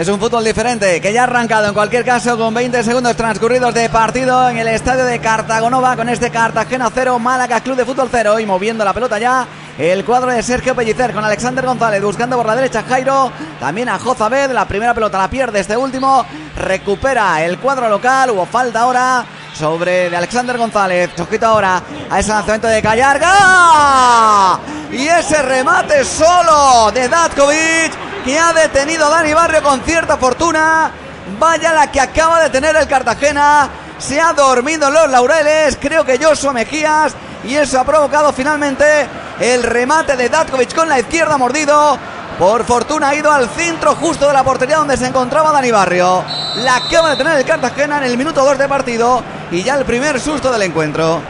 Es un fútbol diferente que ya ha arrancado en cualquier caso con 20 segundos transcurridos de partido en el estadio de Cartagonova con este Cartagena 0, Málaga Club de Fútbol 0 y moviendo la pelota ya el cuadro de Sergio Pellicer con Alexander González buscando por la derecha Jairo, también a Jozabed, la primera pelota la pierde este último, recupera el cuadro local, hubo falta ahora sobre de Alexander González. Ojito ahora a ese lanzamiento de Callarga. Y ese remate solo de Datkovic que ha detenido Dani Barrio con cierta fortuna. Vaya la que acaba de tener el Cartagena. Se ha dormido en los laureles. Creo que Joshua Mejías. Y eso ha provocado finalmente el remate de Datkovic con la izquierda mordido. Por fortuna ha ido al centro justo de la portería donde se encontraba Dani Barrio. La acaba de tener el Cartagena en el minuto 2 de partido. Y ya el primer susto del encuentro.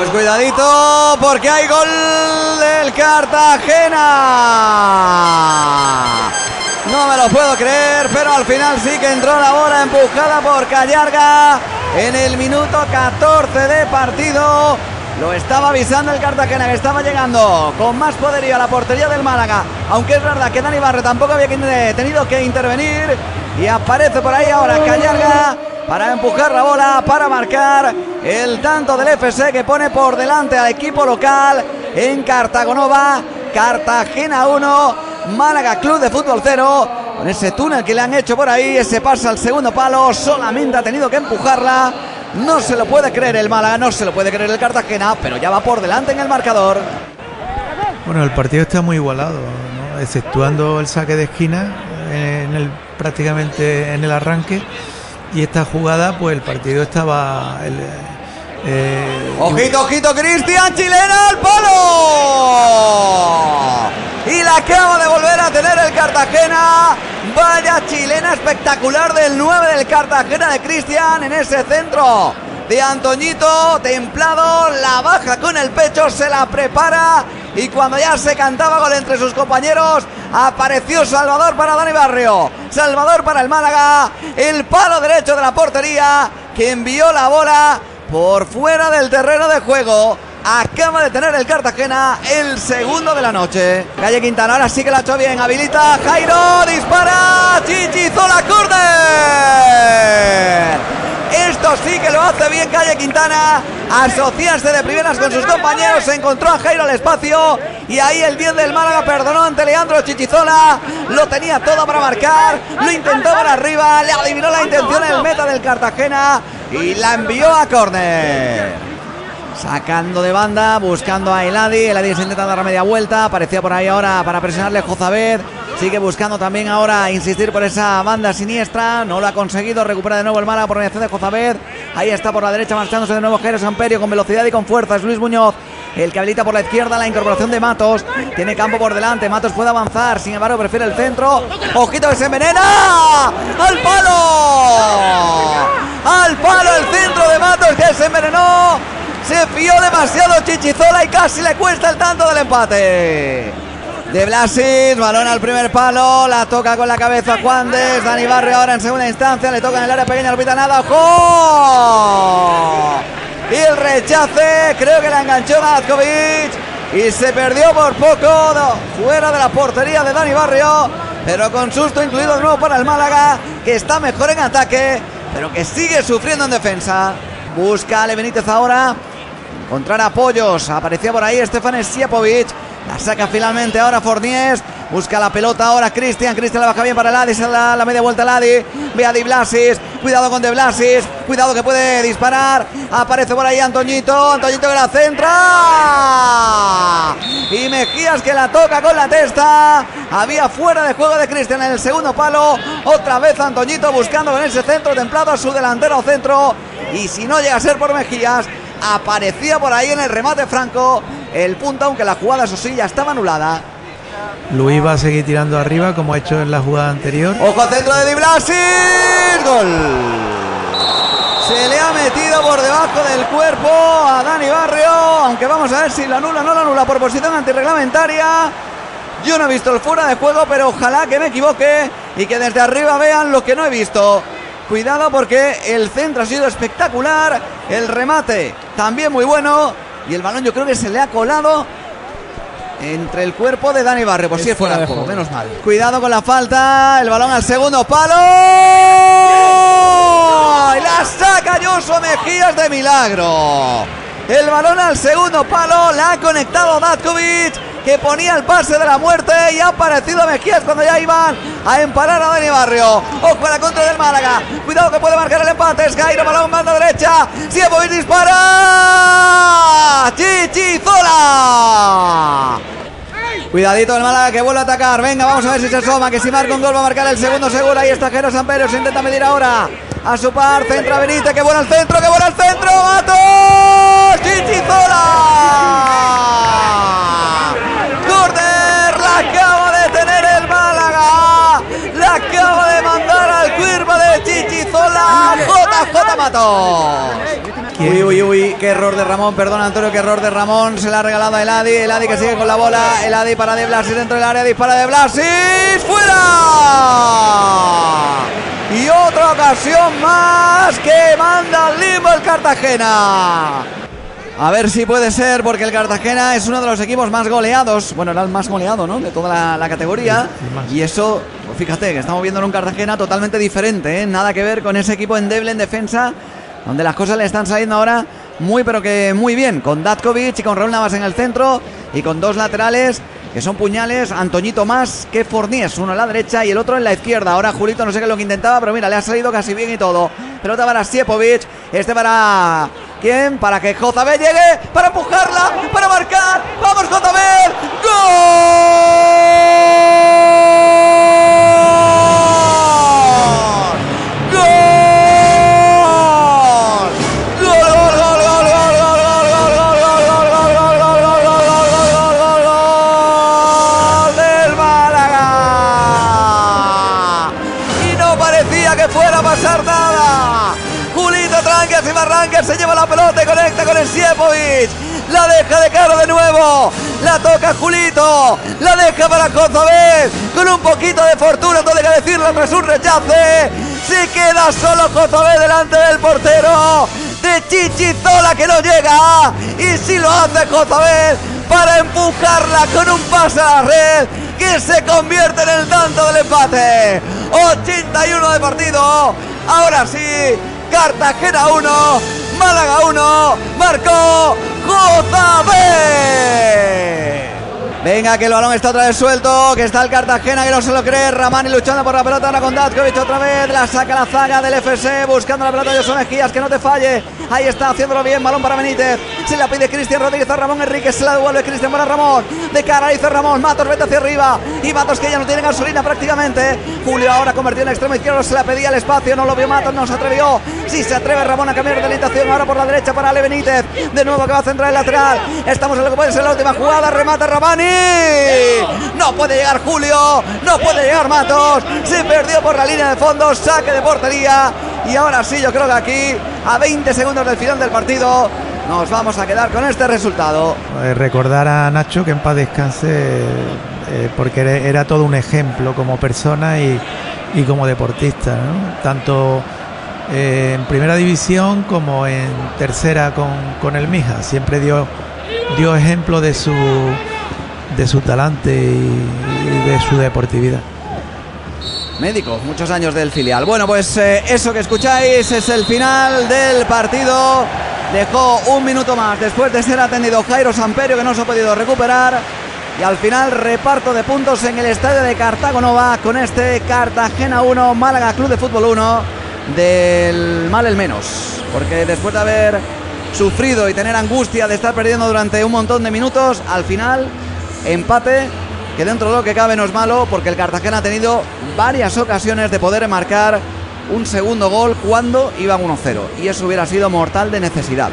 Pues cuidadito porque hay gol del Cartagena. No me lo puedo creer, pero al final sí que entró la bola empujada por Callarga en el minuto 14 de partido. Lo estaba avisando el Cartagena que estaba llegando con más poderío a la portería del Málaga. Aunque es verdad que Dani Barre tampoco había tenido que intervenir. Y aparece por ahí ahora Callarga para empujar la bola, para marcar el tanto del FC que pone por delante al equipo local en Cartagonova. Cartagena 1, Málaga Club de Fútbol 0. Con ese túnel que le han hecho por ahí, ese pasa al segundo palo, solamente ha tenido que empujarla. No se lo puede creer el Málaga, no se lo puede creer el Cartagena, pero ya va por delante en el marcador. Bueno, el partido está muy igualado, exceptuando el saque de esquina en el, prácticamente en el arranque. Y esta jugada, pues el partido estaba. eh, ojito, ojito, Cristian Chilena al palo. Y la acaba de volver a tener el Cartagena. Vaya chilena espectacular del 9 del Cartagena de Cristian en ese centro de Antoñito, templado, la baja con el pecho, se la prepara y cuando ya se cantaba gol entre sus compañeros, apareció Salvador para Dani Barrio, Salvador para el Málaga, el palo derecho de la portería que envió la bola por fuera del terreno de juego. Acaba de tener el Cartagena el segundo de la noche. Calle Quintana, ahora sí que la ha hecho bien. Habilita Jairo, dispara. Chichizola, córner. Esto sí que lo hace bien Calle Quintana. Asociarse de primeras con sus compañeros. Se encontró a Jairo al espacio. Y ahí el 10 del Málaga perdonó ante Leandro Chichizola. Lo tenía todo para marcar. Lo intentó por arriba. Le adivinó la intención el meta del Cartagena. Y la envió a córner. Sacando de banda, buscando a Eladi. Eladi se intenta dar media vuelta. Aparecía por ahí ahora para presionarle Jozabed. Sigue buscando también ahora insistir por esa banda siniestra. No lo ha conseguido. Recupera de nuevo el Málaga por mediación de Jozabed. Ahí está por la derecha marchándose de nuevo Jairo Samperio con velocidad y con fuerza. Es Luis Muñoz. El que por la izquierda la incorporación de Matos. Tiene campo por delante. Matos puede avanzar. Sin embargo, prefiere el centro. Ojito que se envenena. ¡Al palo! ¡Al palo el centro de Matos que se envenenó! Se fió demasiado Chichizola y casi le cuesta el tanto del empate. De Blasis, balón al primer palo, la toca con la cabeza Juandes, Dani Barrio ahora en segunda instancia, le toca en el área pequeña, no pita nada, ¡ojo! Y el rechace, creo que la enganchó Gatkovic y se perdió por poco fuera de la portería de Dani Barrio, pero con susto incluido de nuevo para el Málaga, que está mejor en ataque, pero que sigue sufriendo en defensa. Busca Ale Benítez ahora. Encontrar apoyos. Aparecía por ahí Estefan Siepovic. La saca finalmente ahora Fornies. Busca la pelota ahora Cristian. Cristian la baja bien para Ladi. Da la media vuelta Ladi. Ve a Di Blasis. Cuidado con De Blasis. Cuidado que puede disparar. Aparece por ahí Antoñito. Antoñito que la centra. Y Mejías que la toca con la testa. Había fuera de juego de Cristian en el segundo palo. Otra vez Antoñito buscando con ese centro templado a su delantero centro. Y si no llega a ser por Mejías, aparecía por ahí en el remate franco el punto, aunque la jugada, eso sí, ya estaba anulada. Luis va a seguir tirando arriba como ha hecho en la jugada anterior. Ojo centro de Di Blasis. Gol. Se le ha metido por debajo del cuerpo a Dani Barrio. Aunque vamos a ver si la anula o no la anula por posición antirreglamentaria. Yo no he visto el fuera de juego, pero ojalá que me equivoque y que desde arriba vean lo que no he visto. Cuidado porque el centro ha sido espectacular. El remate también muy bueno. Y el balón yo creo que se le ha colado entre el cuerpo de Dani Barrio. Por si es fuera de juego, menos mal. Cuidado con la falta. El balón al segundo palo. Y la saca Yoso Mejías de milagro. El balón al segundo palo. La ha conectado Datkovic que ponía el pase de la muerte y ha aparecido Mejías cuando ya iban a emparar a Dani Barrio. Ojo a la contra del Málaga. Cuidado que puede marcar el empate. Es Jairo, balón banda derecha. Siepovic dispara. Chichizola. Cuidadito el Málaga que vuelve a atacar. Venga, vamos a ver si se asoma. Que si marca un gol va a marcar el segundo seguro. Ahí está Jero Samperio. Se intenta medir ahora. A su par. Centra Benítez. Que bueno el centro. Que bueno el centro. ¡Mato! ¡Chichizola! Corner. La acaba de tener el Málaga. La acaba de mandar al cuerpo de Chichizola. JJ Uy, uy, uy, qué error de Ramón, perdón Antonio, qué error de Ramón, se la ha regalado a Eladi, Eladi que sigue con la bola, Eladi para de Blasis dentro del área, dispara de Blasis, fuera. Y otra ocasión más que manda al limbo el Cartagena. A ver si puede ser, porque el Cartagena es uno de los equipos más goleados. Bueno, era el más goleado, ¿no? De toda la, la categoría. Y eso, pues fíjate, que estamos viendo en un Cartagena totalmente diferente, ¿eh? Nada que ver con ese equipo endeble en defensa donde las cosas le están saliendo ahora muy pero que muy bien, con Datkovic y con Raúl Navas en el centro y con dos laterales que son puñales, Antoñito más que Fornies, uno en la derecha y el otro en la izquierda. Ahora Julito no sé qué es lo que intentaba, pero mira, le ha salido casi bien y todo. Pelota para Siepovic, este para ¿quién? Para que Jozabel llegue, para empujarla, para marcar. ¡Vamos Jozabel! ¡Gol! Parecía que fuera a pasar nada. Julito Tranques y Barranques se lleva la pelota y conecta con el Siepovic. La deja de cara de nuevo. La toca Julito. La deja para Cozabel. Con un poquito de fortuna, todo que decirlo, tras un rechace. Se queda solo Cozabel delante del portero. De Chichizola que no llega. Y si lo hace Cozabel para empujarla con un pase a la red que se convierte en el tanto del empate. 81 de partido. Ahora sí, Cartagena 1, Málaga 1, marcó Jozabel. Venga, que el balón está otra vez suelto, que está el Cartagena, que no se lo cree. Ramani luchando por la pelota, ahora con Datkovic otra vez. La saca la zaga del FC, buscando la pelota de José Mejías, que no te falle. Ahí está, haciéndolo bien, balón para Benítez. Se la pide Cristian Rodríguez a Ramón Enrique, se la devuelve Cristian para Ramón. De cara dice Ramón, Matos vete hacia arriba. Y Matos que ya no tiene gasolina prácticamente. Julio ahora convertido en extremo izquierdo, se la pedía el espacio, no lo vio Matos, no se atrevió. Si se atreve Ramón a cambiar de orientación, ahora por la derecha para Ale Benítez. De nuevo que va a centrar el lateral. Estamos en lo que puede ser la última jugada, remata Ramani. No puede llegar Julio, no puede llegar Matos. Se perdió por la línea de fondo, saque de portería. Y ahora sí, yo creo que aquí, a 20 segundos del final del partido, nos vamos a quedar con este resultado. Eh, recordar a Nacho que en paz descanse, eh, porque era, todo un ejemplo como persona y, y como deportista, tanto eh, en primera división como en tercera con, con el Mija. Siempre dio, dio ejemplo de su, de su talante y, de su deportividad. Médico, muchos años del filial. Bueno, pues eh, eso que escucháis es el final del partido. Dejó un minuto más después de ser atendido Jairo Samperio, que no se ha podido recuperar. Y al final, reparto de puntos en el estadio de Cartago Nova con este Cartagena 1, Málaga Club de Fútbol 1, del mal el menos. Porque después de haber sufrido y tener angustia de estar perdiendo durante un montón de minutos, al final, empate que dentro de lo que cabe no es malo porque el Cartagena ha tenido varias ocasiones de poder marcar un segundo gol cuando iban 1-0 y eso hubiera sido mortal de necesidad.